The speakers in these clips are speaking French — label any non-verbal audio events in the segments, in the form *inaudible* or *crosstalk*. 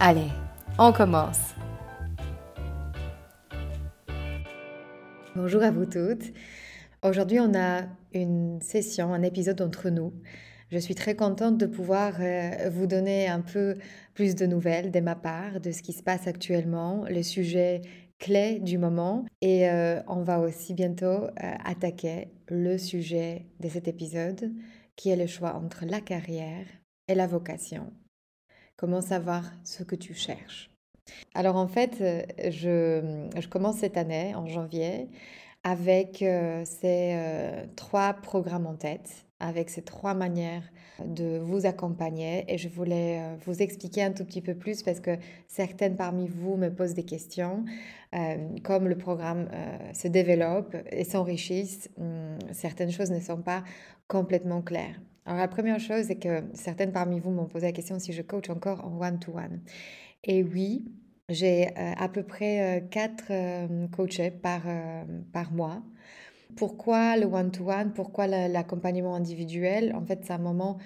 Allez, on commence. Bonjour à vous toutes. Aujourd'hui, on a une session, un épisode entre nous. Je suis très contente de pouvoir euh, vous donner un peu plus de nouvelles de ma part, de ce qui se passe actuellement, les sujets clés du moment. Et euh, on va aussi bientôt euh, attaquer le sujet de cet épisode, qui est le choix entre la carrière et la vocation. Comment savoir ce que tu cherches Alors en fait, euh, je, commence cette année, en janvier, avec euh, ces euh, trois programmes en tête, avec ces trois manières de vous accompagner. Et je voulais vous expliquer un tout petit peu plus parce que certaines parmi vous me posent des questions. comme le programme se développe et s'enrichisse, hum, certaines choses ne sont pas complètement claires. Alors la première chose, c'est que certaines parmi vous m'ont posé la question si je coach encore en one-to-one. Et oui, j'ai euh, à peu près euh, quatre euh, coachés par, par mois. Pourquoi le one-to-one? Pourquoi l'accompagnement individuel? En fait, c'est un moment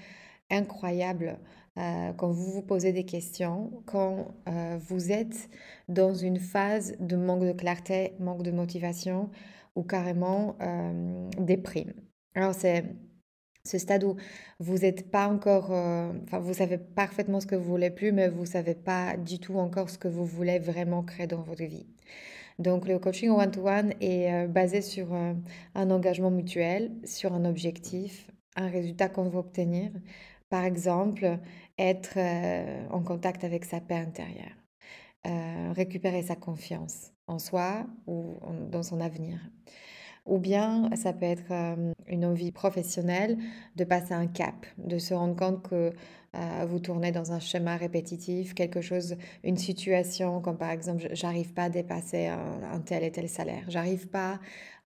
incroyable quand vous vous posez des questions, quand vous êtes dans une phase de manque de clarté, manque de motivation ou carrément déprime. Alors c'est ce stade où vous n'êtes pas encore, euh, vous savez parfaitement ce que vous voulez plus, mais vous savez pas du tout encore ce que vous voulez vraiment créer dans votre vie. Donc le coaching one-to-one est euh, basé sur euh, un engagement mutuel, sur un objectif, un résultat qu'on veut obtenir. Par exemple, être en contact avec sa paix intérieure, récupérer sa confiance en soi ou dans son avenir. Ou bien ça peut être euh, une envie professionnelle de passer un cap, de se rendre compte que euh, vous tournez dans un schéma répétitif, quelque chose, une situation comme par exemple j'arrive pas à dépasser un, tel et tel salaire, j'arrive pas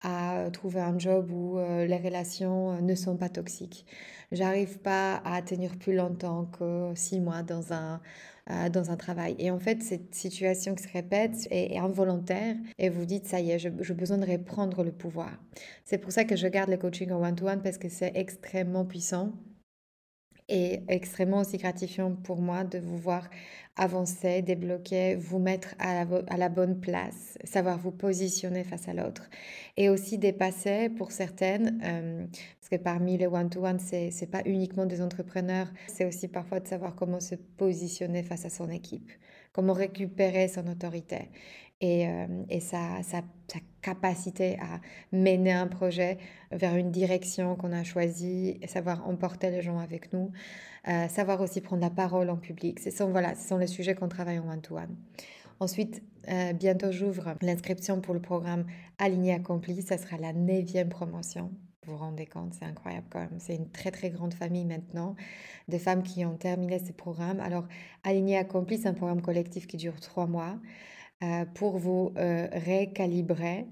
à trouver un job où euh, les relations ne sont pas toxiques, j'arrive pas à tenir plus longtemps que six mois dans un euh, dans un travail. Et en fait, cette situation qui se répète est, involontaire et vous dites, ça y est, j'ai besoin de reprendre le pouvoir. C'est pour ça que je garde le coaching en one-to-one parce que c'est extrêmement puissant et extrêmement aussi gratifiant pour moi de vous voir avancer, débloquer, vous mettre à la, bonne place, savoir vous positionner face à l'autre. Et aussi dépasser pour certaines, euh, parce que parmi les one-to-one, ce n'est pas uniquement des entrepreneurs, c'est aussi parfois de savoir comment se positionner face à son équipe, comment récupérer son autorité et, euh, sa, capacité à mener un projet vers une direction qu'on a choisie, savoir emporter les gens avec nous, euh, savoir aussi prendre la parole en public. Ce sont, voilà, ce sont les sujets qu'on travaille en one-to-one. Ensuite, euh, bientôt j'ouvre l'inscription pour le programme Aligné Accompli. Ça sera la neuvième promotion. Vous vous rendez compte, c'est incroyable quand même. C'est une très très grande famille maintenant de femmes qui ont terminé ces programmes. Alors, Aligné Accompli, c'est un programme collectif qui dure trois mois. Euh, pour vous euh, récalibrer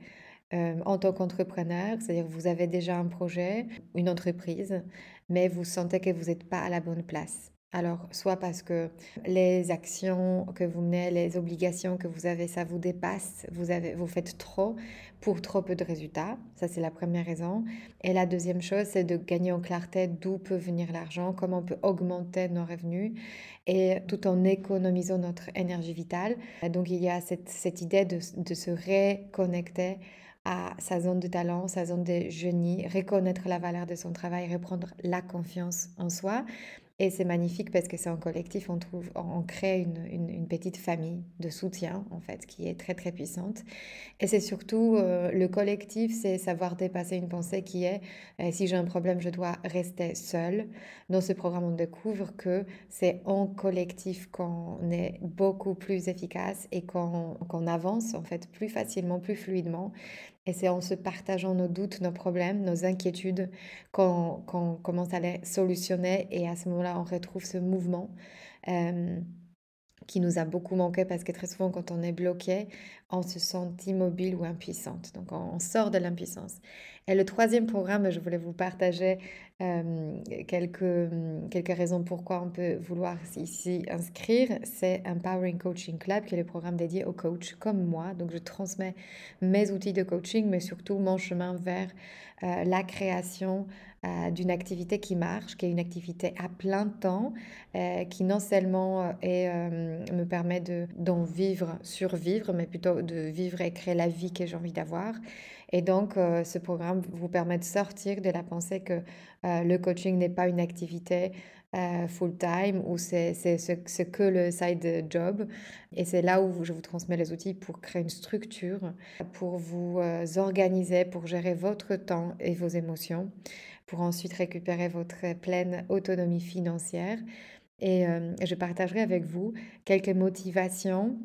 euh, en tant qu'entrepreneur, c'est-à-dire vous avez déjà un projet, une entreprise, mais vous sentez que vous n'êtes pas à la bonne place. Alors, soit parce que les actions que vous menez, les obligations que vous avez, ça vous dépasse, vous, avez, vous faites trop pour trop peu de résultats. Ça, c'est la première raison. Et la deuxième chose, c'est de gagner en clarté d'où peut venir l'argent, comment on peut augmenter nos revenus et tout en économisant notre énergie vitale. Donc, il y a cette, idée de, de se reconnecter à sa zone de talent, sa zone de génie, reconnaître la valeur de son travail, reprendre la confiance en soi Et c'est magnifique parce que c'est en collectif, on trouve, on crée une, une, petite famille de soutien, en fait, qui est très, très puissante. Et c'est surtout, euh, le collectif, c'est savoir dépasser une pensée qui est, euh, si j'ai un problème, je dois rester seul. Dans ce programme, on découvre que c'est en collectif qu'on est beaucoup plus efficace et qu'on avance, en fait, plus facilement, plus fluidement. Et c'est en se partageant nos doutes, nos problèmes, nos inquiétudes qu'on commence à les solutionner. Et à ce moment-là, on retrouve ce mouvement. Euh, qui nous a beaucoup manqué parce que très souvent quand on est bloqué, on se sent immobile ou impuissante. Donc on, sort de l'impuissance. Et le troisième programme, je voulais vous partager euh, quelques, quelques raisons pourquoi on peut vouloir s'y inscrire. C'est Empowering Coaching Club, qui est le programme dédié aux coachs comme moi. Donc je transmets mes outils de coaching, mais surtout mon chemin vers euh, la création euh, d'une activité qui marche, qui est une activité à plein temps, euh, qui non seulement me permet d'en vivre, survivre, mais plutôt de vivre et créer la vie que j'ai envie d'avoir. Et donc, ce programme vous permet de sortir de la pensée que le coaching n'est pas une activité full-time ou c'est ce, que le side job. Et c'est là où je vous transmets les outils pour créer une structure, pour vous organiser, pour gérer votre temps et vos émotions, pour ensuite récupérer votre pleine autonomie financière. Et je partagerai avec vous quelques motivations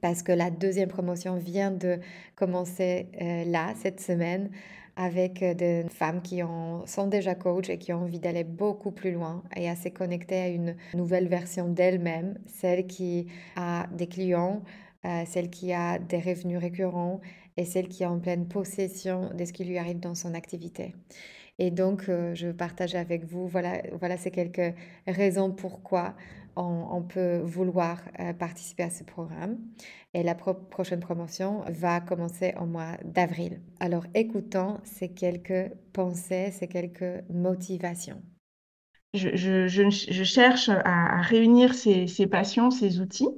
parce que la deuxième promotion vient de commencer là, cette semaine, avec euh, des femmes qui sont déjà coach et qui ont envie d'aller beaucoup plus loin et à se connecter à une nouvelle version d'elles-mêmes, celle qui a des clients, euh, celle qui a des revenus récurrents et celle qui est en pleine possession de ce qui lui arrive dans son activité. Et donc, euh, je partage avec vous, voilà, voilà ces quelques raisons pourquoi on, peut vouloir euh, participer à ce programme. Et la prochaine promotion va commencer au mois d'avril. Alors écoutons ces quelques pensées, ces quelques motivations. Je, cherche à, réunir ces, passions, ces outils,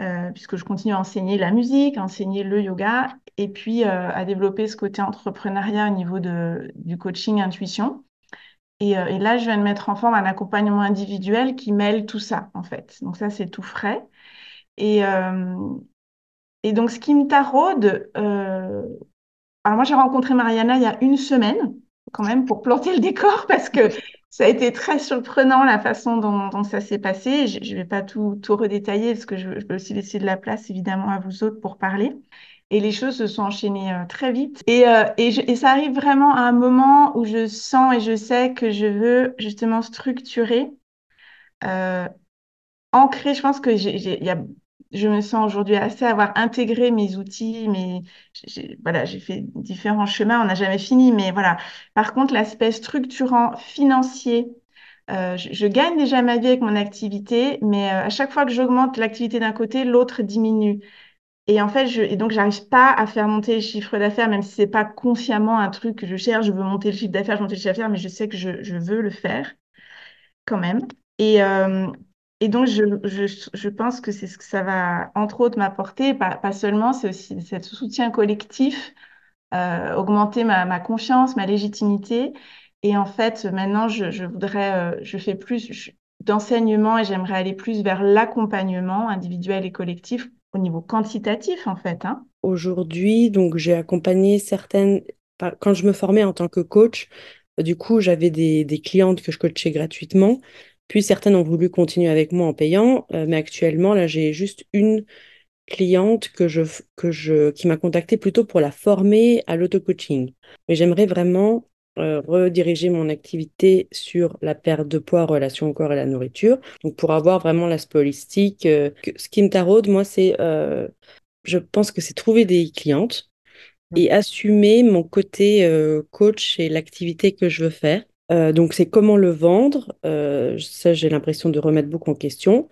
euh, puisque je continue à enseigner la musique, à enseigner le yoga, et puis euh, à développer ce côté entrepreneuriat au niveau de, du coaching intuition. Euh, et, là, je viens de mettre en forme un accompagnement individuel qui mêle tout ça, en fait. Donc ça, c'est tout frais. Et, euh, donc, ce qui me taraude, alors moi, j'ai rencontré Mariana il y a une semaine, quand même, pour planter le décor, *laughs* parce que ça a été très surprenant la façon dont, ça s'est passé. Je ne vais pas tout, tout redétailler, parce que je, je veux aussi laisser de la place, évidemment, à vous autres pour parler et les choses se sont enchaînées euh, très vite. Et, euh, et, ça arrive vraiment à un moment où je sens et je sais que je veux justement structurer, euh, ancrer. Je pense que je me sens aujourd'hui assez avoir intégré mes outils, mais voilà, j'ai fait différents chemins. On n'a jamais fini, mais voilà. Par contre, l'aspect structurant financier. Je, gagne déjà ma vie avec mon activité, mais à chaque fois que j'augmente l'activité d'un côté, l'autre diminue. Et en fait, je, et donc, j'arrive pas à faire monter le chiffre d'affaires, même si c'est pas consciemment un truc que je cherche. Je veux monter le chiffre d'affaires, je veux monter le chiffre d'affaires, mais je sais que je, veux le faire quand même. Et, euh, donc, je, pense que c'est ce que ça va, entre autres, m'apporter. Pas, seulement, c'est aussi ce soutien collectif, euh, augmenter ma, confiance, ma légitimité. Et en fait, maintenant, je voudrais, euh, je fais plus d'enseignement et j'aimerais aller plus vers l'accompagnement individuel et collectif au niveau quantitatif, en fait. Hein. Aujourd'hui, donc, j'ai accompagné certaines. Quand je me formais en tant que coach, du coup, j'avais des, clientes que je coachais gratuitement. Puis certaines ont voulu continuer avec moi en payant, euh, mais actuellement, là, j'ai juste une cliente que je, que je, qui m'a contacté plutôt pour la former à l'auto-coaching. Mais j'aimerais vraiment euh, rediriger mon activité sur la perte de poids, relation au corps et la nourriture. Donc pour avoir vraiment l'aspect holistique, euh, ce qui me taraude, moi, c'est, euh, je pense que c'est trouver des clientes et assumer mon côté coach et l'activité que je veux faire. donc c'est comment le vendre. ça, j'ai l'impression de remettre beaucoup en question.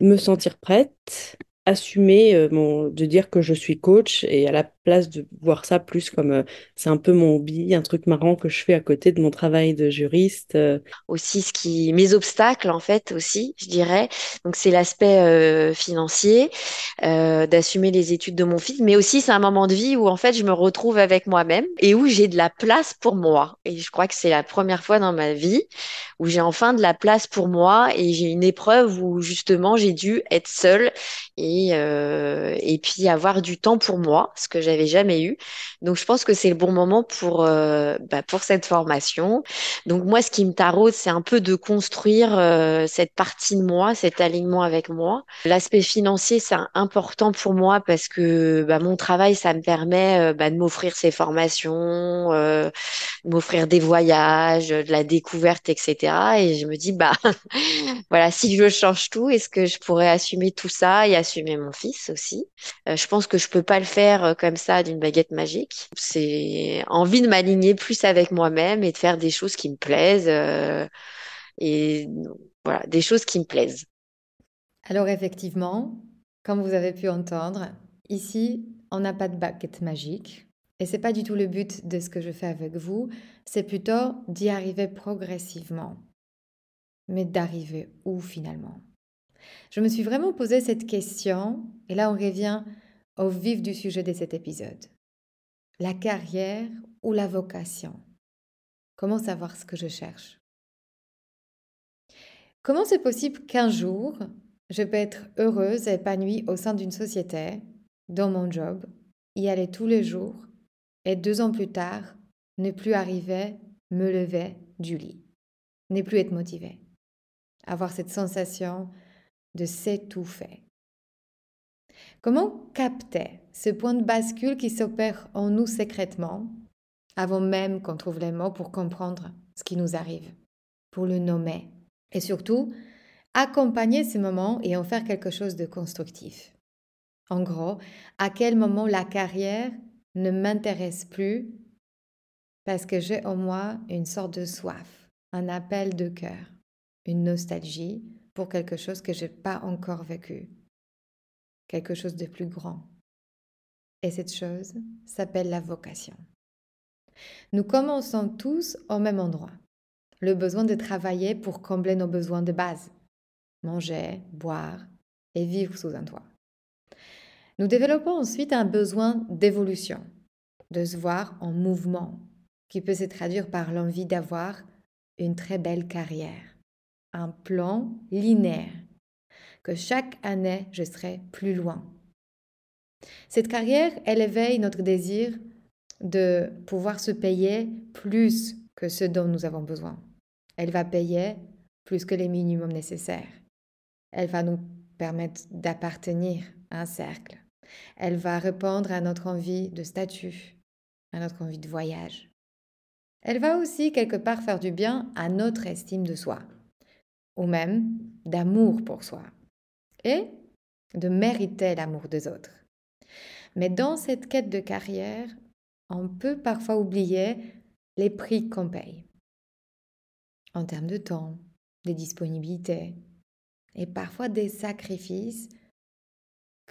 Me sentir prête, assumer mon, de dire que je suis coach et à la place de voir ça plus comme euh, c'est un peu mon hobby, un truc marrant que je fais à côté de mon travail de juriste. Euh. Aussi, ce qui, mes obstacles, en fait, aussi, je dirais. Donc, c'est l'aspect euh, financier, d'assumer les études de mon fils, mais aussi, c'est un moment de vie où, en fait, je me retrouve avec moi-même et où j'ai de la place pour moi. Et je crois que c'est la première fois dans ma vie où j'ai enfin de la place pour moi et j'ai une épreuve où, justement, j'ai dû être seule et, et puis avoir du temps pour moi, ce que j'avais jamais eu. Donc je pense que c'est le bon moment pour euh, bah, pour cette formation. Donc moi, ce qui me taraude, c'est un peu de construire euh, cette partie de moi, cet alignement avec moi. L'aspect financier, c'est important pour moi parce que bah, mon travail, ça me permet euh, bah, de m'offrir ces formations, de m'offrir des voyages, de la découverte, etc. Et je me dis bah *laughs* voilà, si je change tout, est-ce que je pourrais assumer tout ça et assumer mon fils aussi? Je pense que je peux pas le faire comme d'une baguette magique. C'est envie de m'aligner plus avec moi-même et de faire des choses qui me plaisent. Euh, et voilà, des choses qui me plaisent. Alors effectivement, comme vous avez pu entendre, ici, on n'a pas de baguette magique. Et c'est pas du tout le but de ce que je fais avec vous, c'est plutôt d'y arriver progressivement. Mais d'arriver où finalement? Je me suis vraiment posé cette question, et là on revient au vif du sujet de cet épisode. La carrière ou la vocation? Comment savoir ce que je cherche? Comment c'est possible qu'un jour, je peux être heureuse et épanouie au sein d'une société, dans mon job, y aller tous les jours, et deux ans plus tard, ne plus arriver, me lever du lit, ne plus être motivée, avoir cette sensation de s'étouffer. Comment capter ce point de bascule qui s'opère en nous secrètement, avant même qu'on trouve les mots pour comprendre ce qui nous arrive, pour le nommer, et surtout, accompagner ces moments et en faire quelque chose de constructif? En gros, à quel moment la carrière ne m'intéresse plus parce que j'ai en moi une sorte de soif, un appel de cœur, une nostalgie pour quelque chose que je n'ai pas encore vécu, quelque chose de plus grand. Et cette chose s'appelle la vocation. Nous commençons tous au même endroit. Le besoin de travailler pour combler nos besoins de base. Manger, boire et vivre sous un toit. Nous développons ensuite un besoin d'évolution, de se voir en mouvement, qui peut se traduire par l'envie d'avoir une très belle carrière, un plan linéaire que chaque année, je serai plus loin. Cette carrière, elle éveille notre désir de pouvoir se payer plus que ce dont nous avons besoin. Elle va payer plus que les minimums nécessaires. Elle va nous permettre d'appartenir à un cercle. Elle va répondre à notre envie de statut, à notre envie de voyage. Elle va aussi quelque part faire du bien à notre estime de soi, ou même d'amour pour soi et de mériter l'amour des autres. Mais dans cette quête de carrière, on peut parfois oublier les prix qu'on paye en termes de temps, des disponibilités et parfois des sacrifices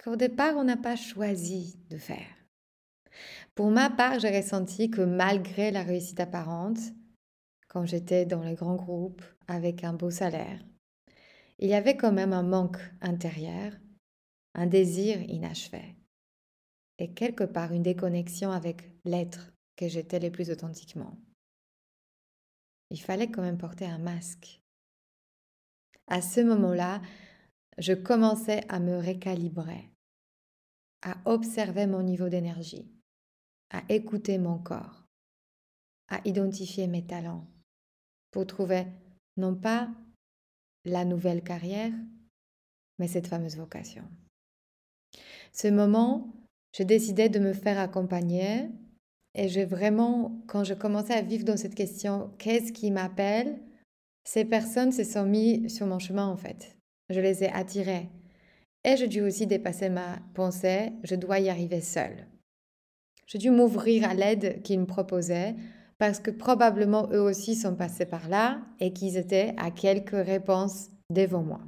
qu'au départ on n'a pas choisi de faire. Pour ma part, j'ai ressenti que malgré la réussite apparente, quand j'étais dans les grands groupes avec un beau salaire, il y avait quand même un manque intérieur, un désir inachevé, et quelque part une déconnexion avec l'être que j'étais le plus authentiquement. Il fallait quand même porter un masque. À ce moment-là, je commençais à me récalibrer, à observer mon niveau d'énergie, à écouter mon corps, à identifier mes talents pour trouver non pas la nouvelle carrière, mais cette fameuse vocation. Ce moment, je décidais de me faire accompagner et j'ai vraiment, quand je commençais à vivre dans cette question, qu'est-ce qui m'appelle Ces personnes se sont mises sur mon chemin en fait. Je les ai attirées. Et j'ai dû aussi dépasser ma pensée, je dois y arriver seule. J'ai dû m'ouvrir à l'aide qu'ils me proposaient parce que probablement eux aussi sont passés par là et qu'ils étaient à quelques réponses devant moi.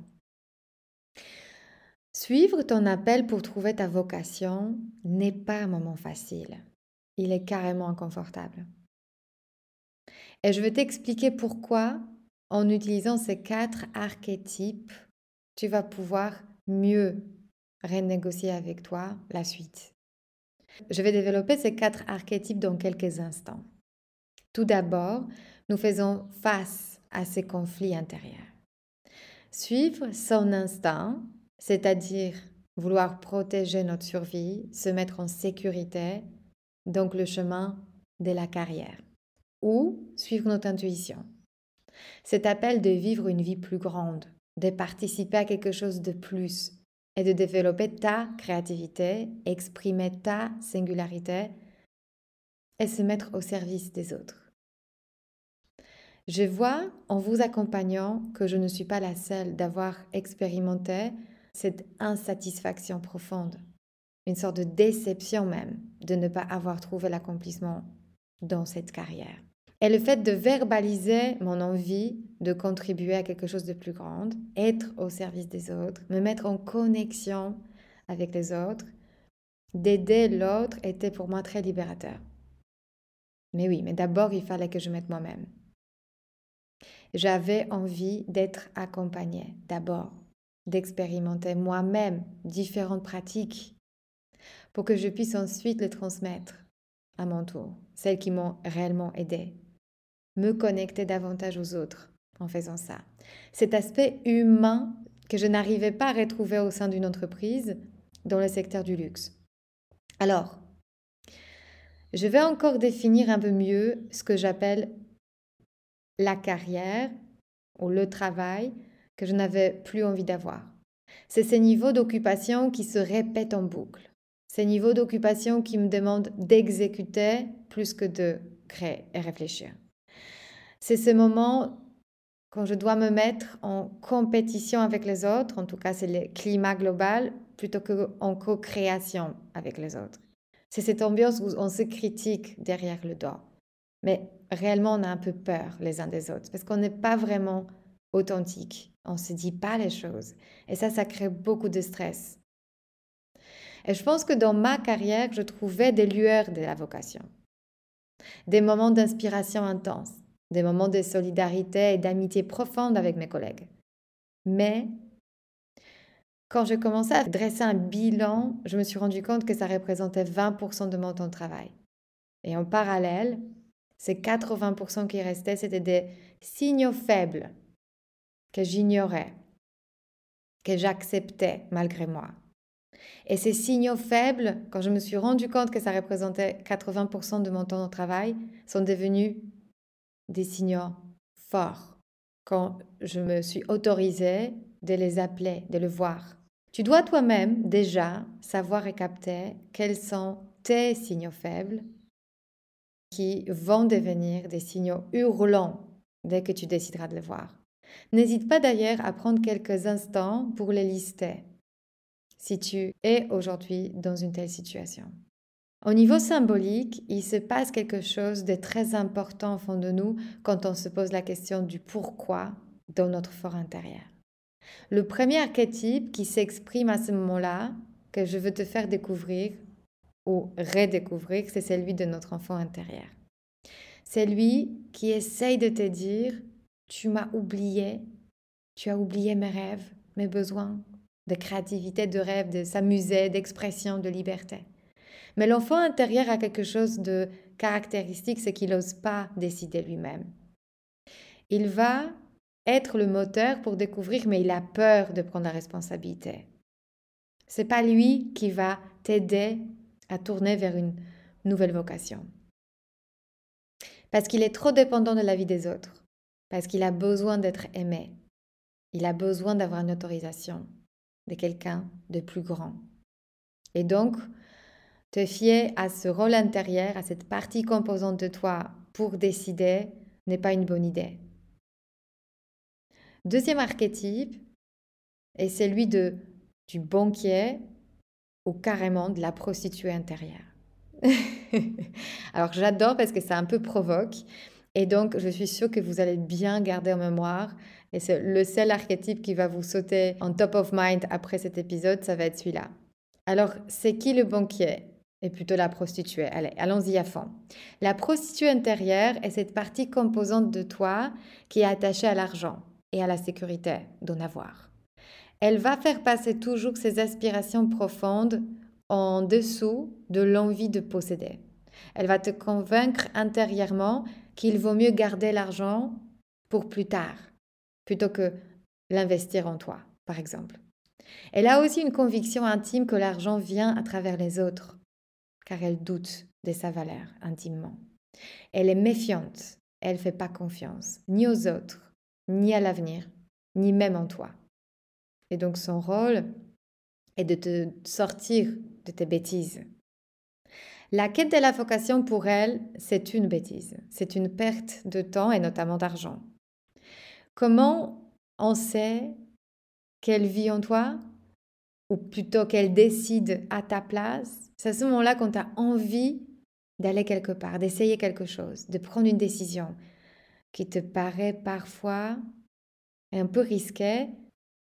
Suivre ton appel pour trouver ta vocation n'est pas un moment facile. Il est carrément inconfortable. Et je vais t'expliquer pourquoi, en utilisant ces quatre archétypes, tu vas pouvoir mieux renégocier avec toi la suite. Je vais développer ces quatre archétypes dans quelques instants. Tout d'abord, nous faisons face à ces conflits intérieurs. Suivre son instinct, c'est-à-dire vouloir protéger notre survie, se mettre en sécurité, donc le chemin de la carrière. Ou suivre notre intuition. Cet appel de vivre une vie plus grande, de participer à quelque chose de plus, et de développer ta créativité, exprimer ta singularité et se mettre au service des autres. Je vois en vous accompagnant que je ne suis pas la seule d'avoir expérimenté cette insatisfaction profonde, une sorte de déception même de ne pas avoir trouvé l'accomplissement dans cette carrière. Et le fait de verbaliser mon envie de contribuer à quelque chose de plus grand, être au service des autres, me mettre en connexion avec les autres, d'aider l'autre était pour moi très libérateur. Mais oui, mais d'abord, il fallait que je mette moi-même. J'avais envie d'être accompagnée, d'abord, d'expérimenter moi-même différentes pratiques pour que je puisse ensuite les transmettre à mon tour, celles qui m'ont réellement aidée me connecter davantage aux autres en faisant ça. Cet aspect humain que je n'arrivais pas à retrouver au sein d'une entreprise dans le secteur du luxe. Alors, je vais encore définir un peu mieux ce que j'appelle la carrière ou le travail que je n'avais plus envie d'avoir. C'est ces niveaux d'occupation qui se répètent en boucle. Ces niveaux d'occupation qui me demandent d'exécuter plus que de créer et réfléchir. C'est ce moment quand je dois me mettre en compétition avec les autres, en tout cas c'est le climat global, plutôt qu'en co-création avec les autres. C'est cette ambiance où on se critique derrière le dos. Mais réellement, on a un peu peur les uns des autres parce qu'on n'est pas vraiment authentique. On ne se dit pas les choses. Et ça, ça crée beaucoup de stress. Et je pense que dans ma carrière, je trouvais des lueurs de la vocation, des moments d'inspiration intense, des moments de solidarité et d'amitié profonde avec mes collègues. Mais quand j'ai commencé à dresser un bilan, je me suis rendu compte que ça représentait 20% de mon temps de travail. Et en parallèle, ces 80% qui restaient, c'était des signaux faibles que j'ignorais, que j'acceptais malgré moi. Et ces signaux faibles, quand je me suis rendu compte que ça représentait 80% de mon temps de travail, sont devenus des signaux forts quand je me suis autorisée de les appeler, de le voir. Tu dois toi-même déjà savoir et capter quels sont tes signaux faibles qui vont devenir des signaux hurlants dès que tu décideras de le voir. N'hésite pas d'ailleurs à prendre quelques instants pour les lister si tu es aujourd'hui dans une telle situation. Au niveau symbolique, il se passe quelque chose de très important au fond de nous quand on se pose la question du pourquoi dans notre fort intérieur. Le premier archétype qui s'exprime à ce moment-là, que je veux te faire découvrir ou redécouvrir, c'est celui de notre enfant intérieur. C'est lui qui essaye de te dire, tu m'as oublié, tu as oublié mes rêves, mes besoins de créativité, de rêve, de s'amuser, d'expression, de liberté. Mais l'enfant intérieur a quelque chose de caractéristique, c'est qu'il n'ose pas décider lui-même. Il va être le moteur pour découvrir, mais il a peur de prendre la responsabilité. C'est pas lui qui va t'aider à tourner vers une nouvelle vocation. Parce qu'il est trop dépendant de la vie des autres. Parce qu'il a besoin d'être aimé. Il a besoin d'avoir une autorisation de quelqu'un de plus grand. Et donc, te fier à ce rôle intérieur, à cette partie composante de toi pour décider n'est pas une bonne idée. Deuxième archétype est celui de, du banquier ou carrément de la prostituée intérieure. *laughs* Alors j'adore parce que ça un peu provoque. Et donc, je suis sûre que vous allez bien garder en mémoire. Et c'est le seul archétype qui va vous sauter en top of mind après cet épisode, ça va être celui-là. Alors, c'est qui le banquier? Et plutôt la prostituée. Allez, allons-y à fond. La prostituée intérieure est cette partie composante de toi qui est attachée à l'argent et à la sécurité d'en avoir. Elle va faire passer toujours ses aspirations profondes en dessous de l'envie de posséder. Elle va te convaincre intérieurement qu'il vaut mieux garder l'argent pour plus tard, plutôt que l'investir en toi, par exemple. Elle a aussi une conviction intime que l'argent vient à travers les autres, car elle doute de sa valeur intimement. Elle est méfiante, elle ne fait pas confiance, ni aux autres, ni à l'avenir, ni même en toi. Et donc son rôle est de te sortir de tes bêtises. La quête de la vocation pour elle, c'est une bêtise, c'est une perte de temps et notamment d'argent. Comment on sait qu'elle vit en toi? Ou plutôt qu'elle décide à ta place? C'est à ce moment-là quand tu as envie d'aller quelque part, d'essayer quelque chose, de prendre une décision qui te paraît parfois un peu risquée,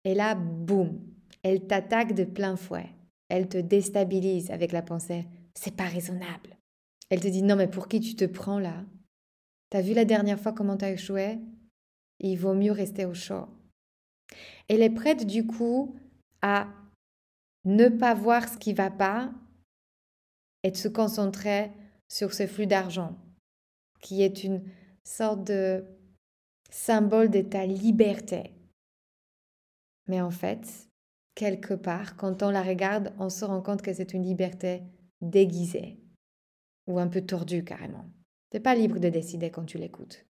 et là, boum, elle t'attaque de plein fouet. Elle te déstabilise avec la pensée c'est pas raisonnable. Elle te dit non mais pour qui tu te prends là? T'as vu la dernière fois comment t'as échoué? Il vaut mieux rester au chaud. Elle est prête du coup à ne pas voir ce qui va pas et de se concentrer sur ce flux d'argent qui est une sorte de symbole de ta liberté. Mais en fait, quelque part, quand on la regarde, on se rend compte que c'est une liberté déguisée ou un peu tordue carrément. Tu n'es pas libre de décider quand tu l'écoutes.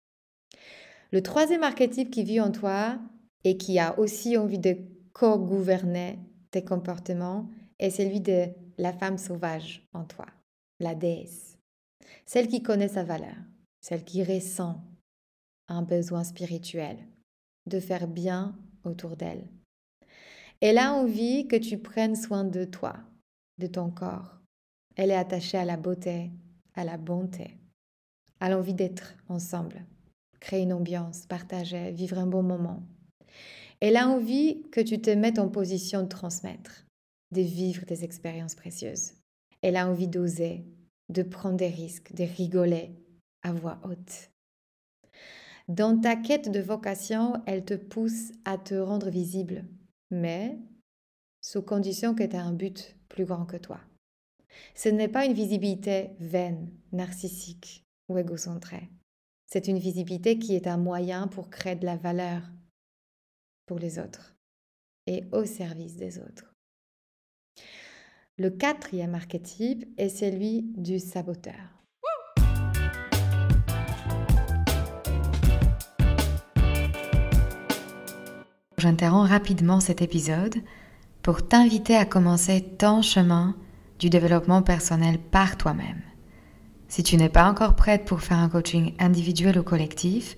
Le troisième archétype qui vit en toi et qui a aussi envie de co-gouverner tes comportements est celui de la femme sauvage en toi, la déesse. Celle qui connaît sa valeur, celle qui ressent un besoin spirituel de faire bien autour d'elle. Elle a envie que tu prennes soin de toi, de ton corps. Elle est attachée à la beauté, à la bonté, à l'envie d'être ensemble, créer une ambiance, partager, vivre un bon moment. Elle a envie que tu te mettes en position de transmettre, de vivre des expériences précieuses. Elle a envie d'oser, de prendre des risques, de rigoler à voix haute. Dans ta quête de vocation, elle te pousse à te rendre visible, mais sous condition que tu aies un but plus grand que toi. Ce n'est pas une visibilité vaine, narcissique ou égocentrée. C'est une visibilité qui est un moyen pour créer de la valeur pour les autres et au service des autres. Le quatrième archétype est celui du saboteur. J'interromps rapidement cet épisode pour t'inviter à commencer ton chemin du développement personnel par toi-même. Si tu n'es pas encore prête pour faire un coaching individuel ou collectif,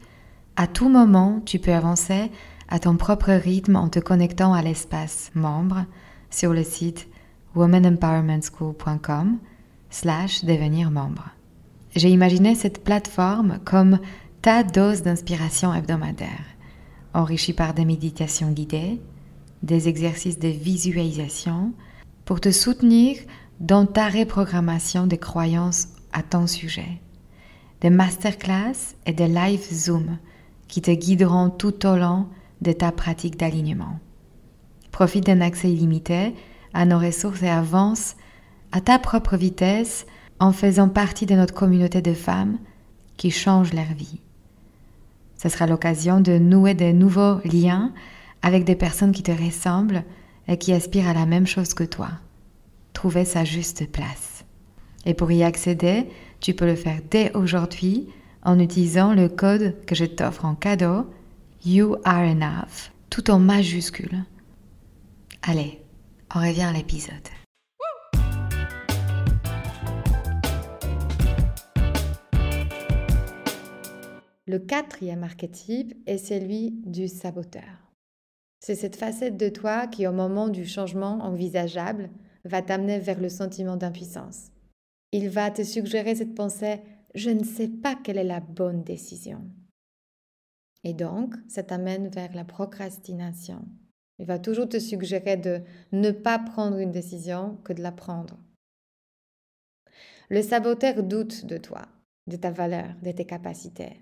à tout moment, tu peux avancer à ton propre rythme en te connectant à l'espace membre sur le site womanempowermentschool.com slash devenir membre. J'ai imaginé cette plateforme comme ta dose d'inspiration hebdomadaire enrichi par des méditations guidées, des exercices de visualisation pour te soutenir dans ta reprogrammation des croyances à ton sujet, des masterclass et des live Zoom qui te guideront tout au long de ta pratique d'alignement. Profite d'un accès illimité à nos ressources et avance à ta propre vitesse en faisant partie de notre communauté de femmes qui changent leur vie. Ce sera l'occasion de nouer de nouveaux liens avec des personnes qui te ressemblent et qui aspirent à la même chose que toi. Trouver sa juste place. Et pour y accéder, tu peux le faire dès aujourd'hui en utilisant le code que je t'offre en cadeau, You Are Enough, tout en majuscule. Allez, on revient à l'épisode. Le quatrième archétype est celui du saboteur. C'est cette facette de toi qui, au moment du changement envisageable, va t'amener vers le sentiment d'impuissance. Il va te suggérer cette pensée je ne sais pas quelle est la bonne décision. Et donc, ça t'amène vers la procrastination. Il va toujours te suggérer de ne pas prendre une décision que de la prendre. Le saboteur doute de toi, de ta valeur, de tes capacités.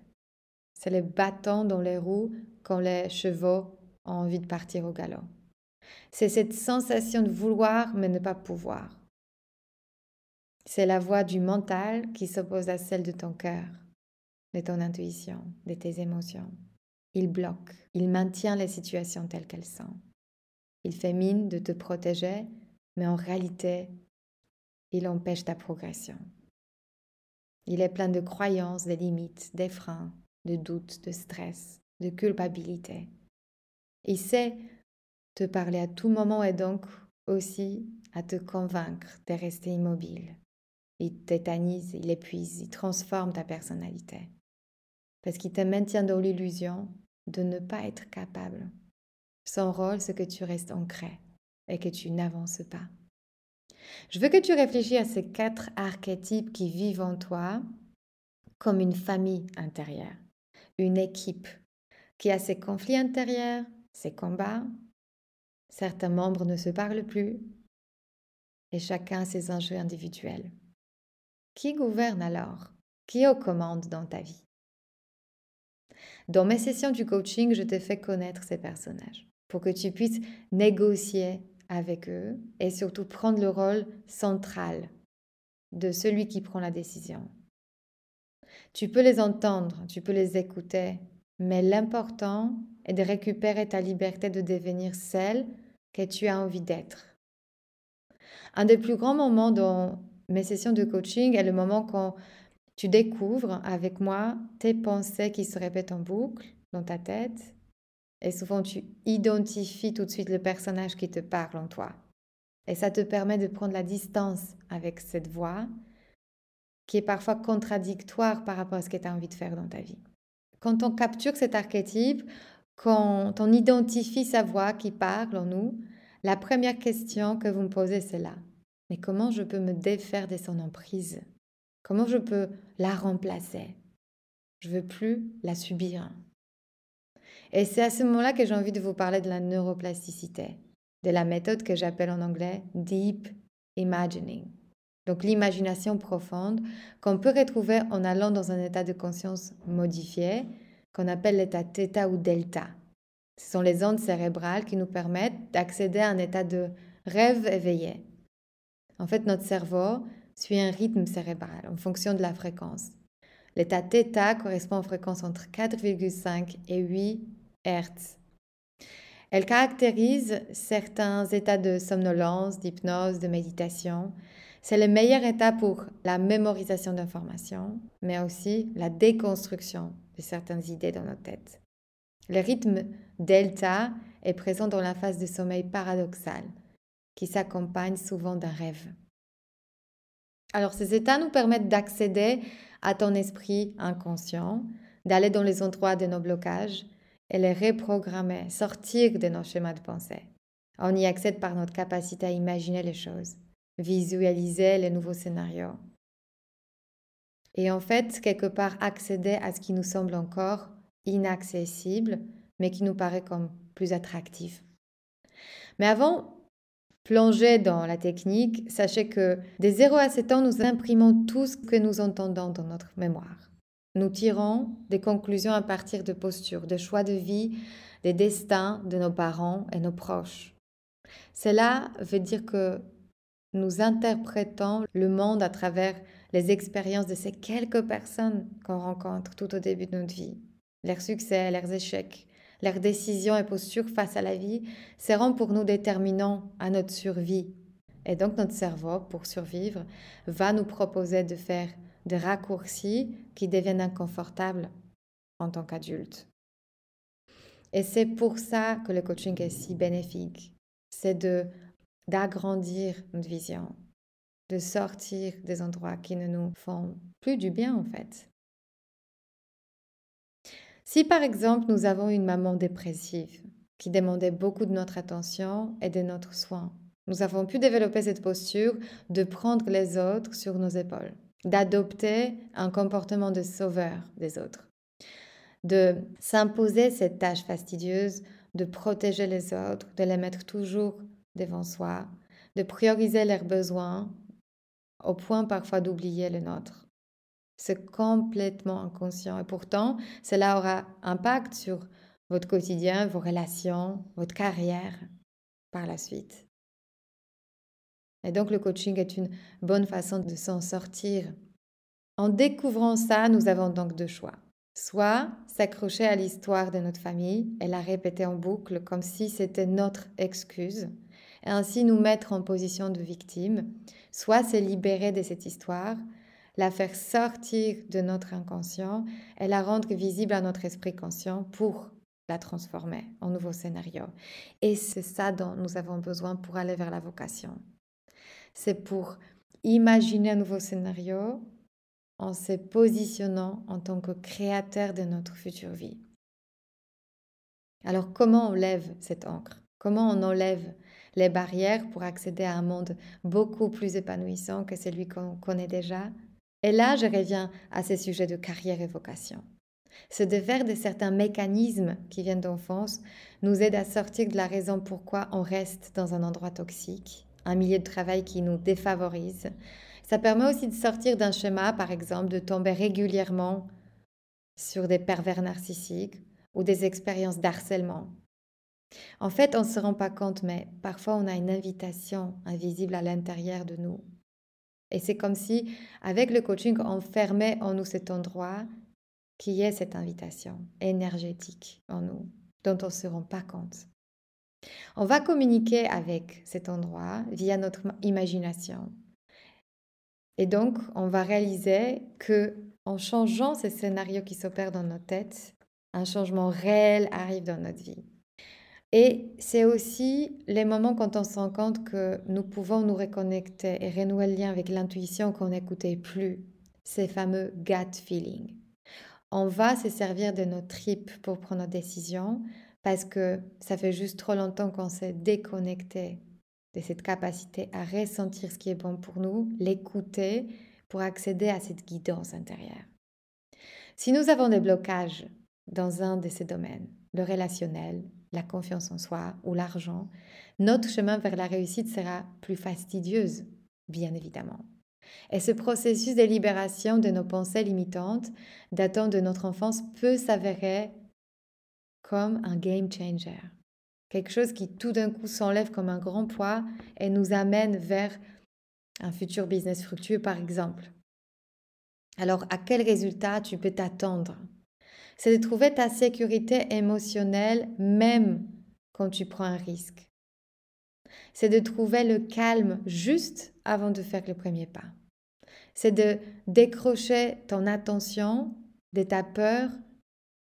C'est le bâton dans les roues quand les chevaux ont envie de partir au galop. C'est cette sensation de vouloir mais ne pas pouvoir. C'est la voix du mental qui s'oppose à celle de ton cœur, de ton intuition, de tes émotions. Il bloque, il maintient les situations telles qu'elles sont. Il fait mine de te protéger, mais en réalité, il empêche ta progression. Il est plein de croyances, de limites, des freins, de doutes, de stress, de culpabilité. Il sait te parler à tout moment et donc aussi à te convaincre de rester immobile. Il tétanise, il épuise, il transforme ta personnalité. Parce qu'il te maintient dans l'illusion de ne pas être capable. Son rôle, c'est que tu restes ancré et que tu n'avances pas. Je veux que tu réfléchisses à ces quatre archétypes qui vivent en toi comme une famille intérieure, une équipe qui a ses conflits intérieurs, ses combats. Certains membres ne se parlent plus et chacun a ses enjeux individuels. Qui gouverne alors? Qui est aux commandes dans ta vie? Dans mes sessions du coaching, je te fais connaître ces personnages pour que tu puisses négocier avec eux et surtout prendre le rôle central de celui qui prend la décision. Tu peux les entendre, tu peux les écouter, mais l'important est de récupérer ta liberté de devenir celle que tu as envie d'être. Un des plus grands moments dans mes sessions de coaching est le moment quand tu découvres avec moi tes pensées qui se répètent en boucle dans ta tête et souvent, tu identifies tout de suite le personnage qui te parle en toi. Et ça te permet de prendre la distance avec cette voix qui est parfois contradictoire par rapport à ce que tu as envie de faire dans ta vie. Quand on capture cet archétype, quand on identifie sa voix qui parle en nous, la première question que vous me posez, c'est là. Mais comment je peux me défaire de son emprise? Comment je peux la remplacer? Je veux plus la subir. Et c'est à ce moment-là que j'ai envie de vous parler de la neuroplasticité, de la méthode que j'appelle en anglais Deep Imagining. Donc l'imagination profonde qu'on peut retrouver en allant dans un état de conscience modifié qu'on appelle l'état θ ou delta. Ce sont les ondes cérébrales qui nous permettent d'accéder à un état de rêve éveillé. En fait, notre cerveau suit un rythme cérébral en fonction de la fréquence. L'état θ correspond aux fréquences entre 4,5 et 8 Hertz. Elle caractérise certains états de somnolence, d'hypnose, de méditation. C'est le meilleur état pour la mémorisation d'informations, mais aussi la déconstruction de certaines idées dans notre tête. Le rythme delta est présent dans la phase de sommeil paradoxal, qui s'accompagne souvent d'un rêve. Alors ces états nous permettent d'accéder à ton esprit inconscient, d'aller dans les endroits de nos blocages et les reprogrammer, sortir de nos schémas de pensée. On y accède par notre capacité à imaginer les choses, visualiser les nouveaux scénarios. Et en fait, quelque part, accéder à ce qui nous semble encore inaccessible, mais qui nous paraît comme plus attractif. Mais avant, plonger dans la technique, sachez que des 0 à 7 ans, nous imprimons tout ce que nous entendons dans notre mémoire. Nous tirons des conclusions à partir de postures, de choix de vie, des destins de nos parents et nos proches. Cela veut dire que nous interprétons le monde à travers les expériences de ces quelques personnes qu'on rencontre tout au début de notre vie. Leurs succès, leurs échecs, leurs décisions et postures face à la vie seront pour nous déterminants à notre survie. Et donc notre cerveau, pour survivre, va nous proposer de faire des raccourcis qui deviennent inconfortables en tant qu'adulte. Et c'est pour ça que le coaching est si bénéfique. C'est de d'agrandir notre vision, de sortir des endroits qui ne nous font plus du bien en fait. Si par exemple nous avons une maman dépressive qui demandait beaucoup de notre attention et de notre soin, nous avons pu développer cette posture de prendre les autres sur nos épaules d'adopter un comportement de sauveur des autres, de s'imposer cette tâche fastidieuse, de protéger les autres, de les mettre toujours devant soi, de prioriser leurs besoins au point parfois d'oublier le nôtre. C'est complètement inconscient et pourtant, cela aura impact sur votre quotidien, vos relations, votre carrière par la suite. Et donc le coaching est une bonne façon de s'en sortir. En découvrant ça, nous avons donc deux choix. Soit s'accrocher à l'histoire de notre famille et la répéter en boucle comme si c'était notre excuse, ainsi nous mettre en position de victime, soit se libérer de cette histoire, la faire sortir de notre inconscient et la rendre visible à notre esprit conscient pour la transformer en nouveau scénario. Et c'est ça dont nous avons besoin pour aller vers la vocation. C'est pour imaginer un nouveau scénario en se positionnant en tant que créateur de notre future vie. Alors comment on lève cette encre? Comment on enlève les barrières pour accéder à un monde beaucoup plus épanouissant que celui qu'on connaît déjà Et là, je reviens à ces sujets de carrière et vocation. Ce de faire de certains mécanismes qui viennent d'enfance nous aide à sortir de la raison pourquoi on reste dans un endroit toxique, un milieu de travail qui nous défavorise. Ça permet aussi de sortir d'un schéma, par exemple, de tomber régulièrement sur des pervers narcissiques ou des expériences d'harcèlement. En fait, on ne se rend pas compte, mais parfois on a une invitation invisible à l'intérieur de nous. Et c'est comme si, avec le coaching, on fermait en nous cet endroit qui est cette invitation énergétique en nous, dont on ne se rend pas compte. On va communiquer avec cet endroit via notre imagination. Et donc, on va réaliser que en changeant ces scénarios qui s'opèrent dans nos têtes, un changement réel arrive dans notre vie. Et c'est aussi les moments quand on se rend compte que nous pouvons nous reconnecter et renouer le lien avec l'intuition qu'on n'écoutait plus, ces fameux gut feeling on va se servir de nos tripes pour prendre nos décisions parce que ça fait juste trop longtemps qu'on s'est déconnecté de cette capacité à ressentir ce qui est bon pour nous, l'écouter pour accéder à cette guidance intérieure. Si nous avons des blocages dans un de ces domaines, le relationnel, la confiance en soi ou l'argent, notre chemin vers la réussite sera plus fastidieuse, bien évidemment. Et ce processus de libération de nos pensées limitantes datant de notre enfance peut s'avérer comme un game changer. Quelque chose qui tout d'un coup s'enlève comme un grand poids et nous amène vers un futur business fructueux, par exemple. Alors, à quel résultat tu peux t'attendre? C'est de trouver ta sécurité émotionnelle même quand tu prends un risque. C'est de trouver le calme juste avant de faire le premier pas c'est de décrocher ton attention de ta peur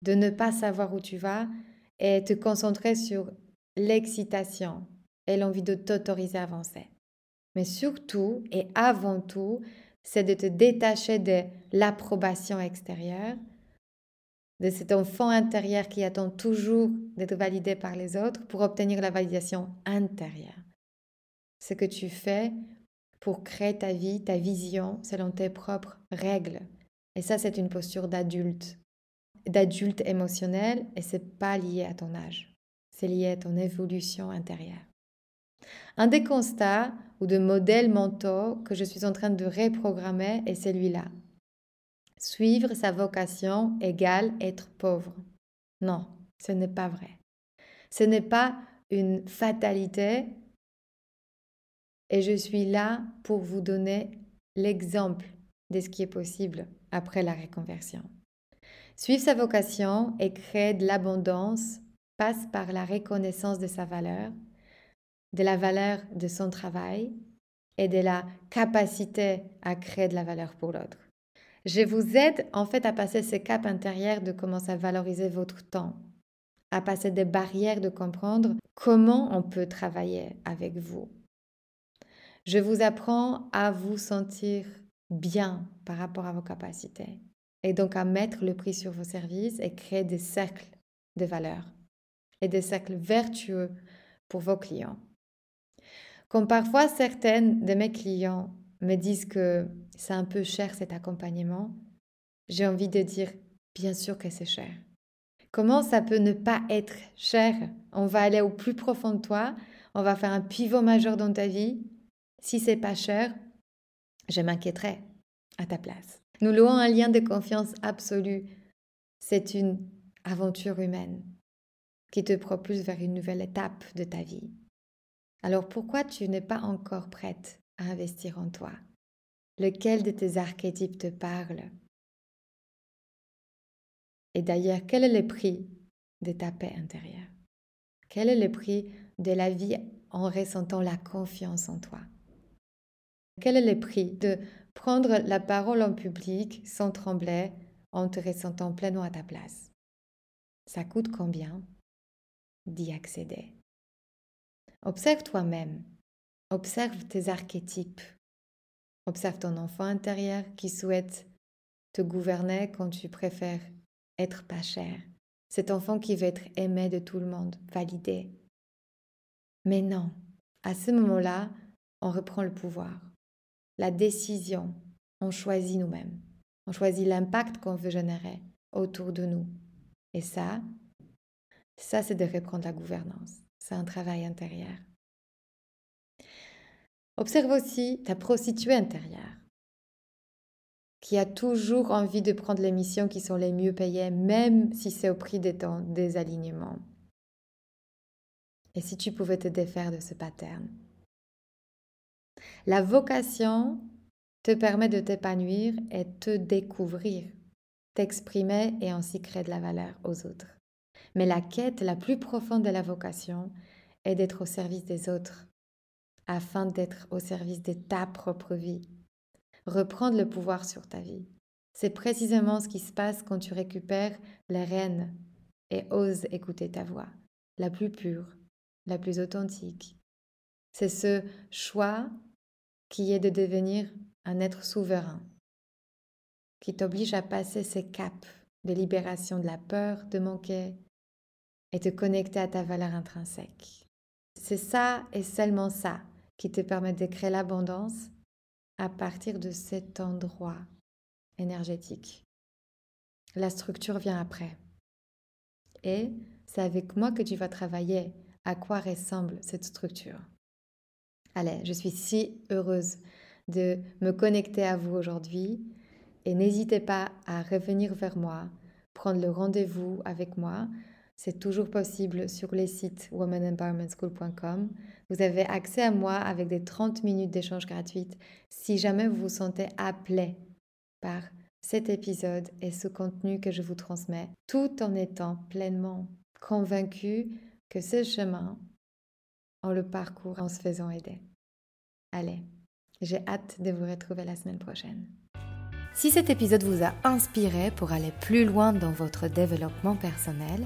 de ne pas savoir où tu vas et te concentrer sur l'excitation et l'envie de t'autoriser à avancer. Mais surtout et avant tout, c'est de te détacher de l'approbation extérieure, de cet enfant intérieur qui attend toujours d'être validé par les autres pour obtenir la validation intérieure. Ce que tu fais pour créer ta vie, ta vision selon tes propres règles. Et ça, c'est une posture d'adulte, d'adulte émotionnel, et c'est pas lié à ton âge. C'est lié à ton évolution intérieure. Un des constats ou de modèles mentaux que je suis en train de reprogrammer est celui-là. Suivre sa vocation égale être pauvre. Non, ce n'est pas vrai. Ce n'est pas une fatalité et je suis là pour vous donner l'exemple de ce qui est possible après la reconversion. Suivre sa vocation et créer de l'abondance passe par la reconnaissance de sa valeur, de la valeur de son travail et de la capacité à créer de la valeur pour l'autre. Je vous aide en fait à passer ce cap intérieur de commencer à valoriser votre temps, à passer des barrières de comprendre comment on peut travailler avec vous, je vous apprends à vous sentir bien par rapport à vos capacités et donc à mettre le prix sur vos services et créer des cercles de valeur et des cercles vertueux pour vos clients. Comme parfois certaines de mes clients me disent que c'est un peu cher cet accompagnement, j'ai envie de dire, bien sûr que c'est cher. Comment ça peut ne pas être cher? On va aller au plus profond de toi, on va faire un pivot majeur dans ta vie. Si c'est pas cher, je m'inquiéterais à ta place. Nous louons un lien de confiance absolu. C'est une aventure humaine qui te propulse vers une nouvelle étape de ta vie. Alors pourquoi tu n'es pas encore prête? À investir en toi. Lequel de tes archétypes te parle? Et d'ailleurs, quel est le prix de ta paix intérieure? Quel est le prix de la vie en ressentant la confiance en toi? Quel est le prix de prendre la parole en public sans trembler en te ressentant pleinement à ta place? Ça coûte combien d'y accéder? Observe toi-même, observe tes archétypes, observe ton enfant intérieur qui souhaite te gouverner quand tu préfères être pas cher. Cet enfant qui veut être aimé de tout le monde, validé. Mais non, à ce moment-là, on reprend le pouvoir. La décision, on choisit nous-mêmes. On choisit l'impact qu'on veut générer autour de nous. Et ça, ça c'est de reprendre la gouvernance. C'est un travail intérieur. Observe aussi ta prostituée intérieure qui a toujours envie de prendre les missions qui sont les mieux payées, même si c'est au prix des temps des alignements. Et si tu pouvais te défaire de ce pattern La vocation te permet de t'épanouir et te découvrir, t'exprimer et ainsi créer de la valeur aux autres. Mais la quête la plus profonde de la vocation est d'être au service des autres, afin d'être au service de ta propre vie, reprendre le pouvoir sur ta vie. C'est précisément ce qui se passe quand tu récupères les rênes et oses écouter ta voix, la plus pure, la plus authentique. C'est ce choix qui est de devenir un être souverain, qui t'oblige à passer ces caps de libération de la peur de manquer et te connecter à ta valeur intrinsèque. C'est ça et seulement ça qui te permet de créer l'abondance à partir de cet endroit énergétique. La structure vient après. Et c'est avec moi que tu vas travailler à quoi ressemble cette structure. Allez, je suis si heureuse de me connecter à vous aujourd'hui et n'hésitez pas à revenir vers moi, prendre le rendez-vous avec moi. C'est toujours possible sur les sites womanempowermentschool.com. Vous avez accès à moi avec des 30 minutes d'échange gratuites si jamais vous vous sentez appelé par cet épisode et ce contenu que je vous transmets, tout en étant pleinement convaincu que ce chemin, on le parcourt en se faisant aider. Allez, j'ai hâte de vous retrouver la semaine prochaine. Si cet épisode vous a inspiré pour aller plus loin dans votre développement personnel,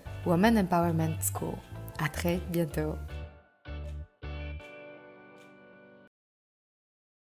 Women Empowerment School. À très bientôt.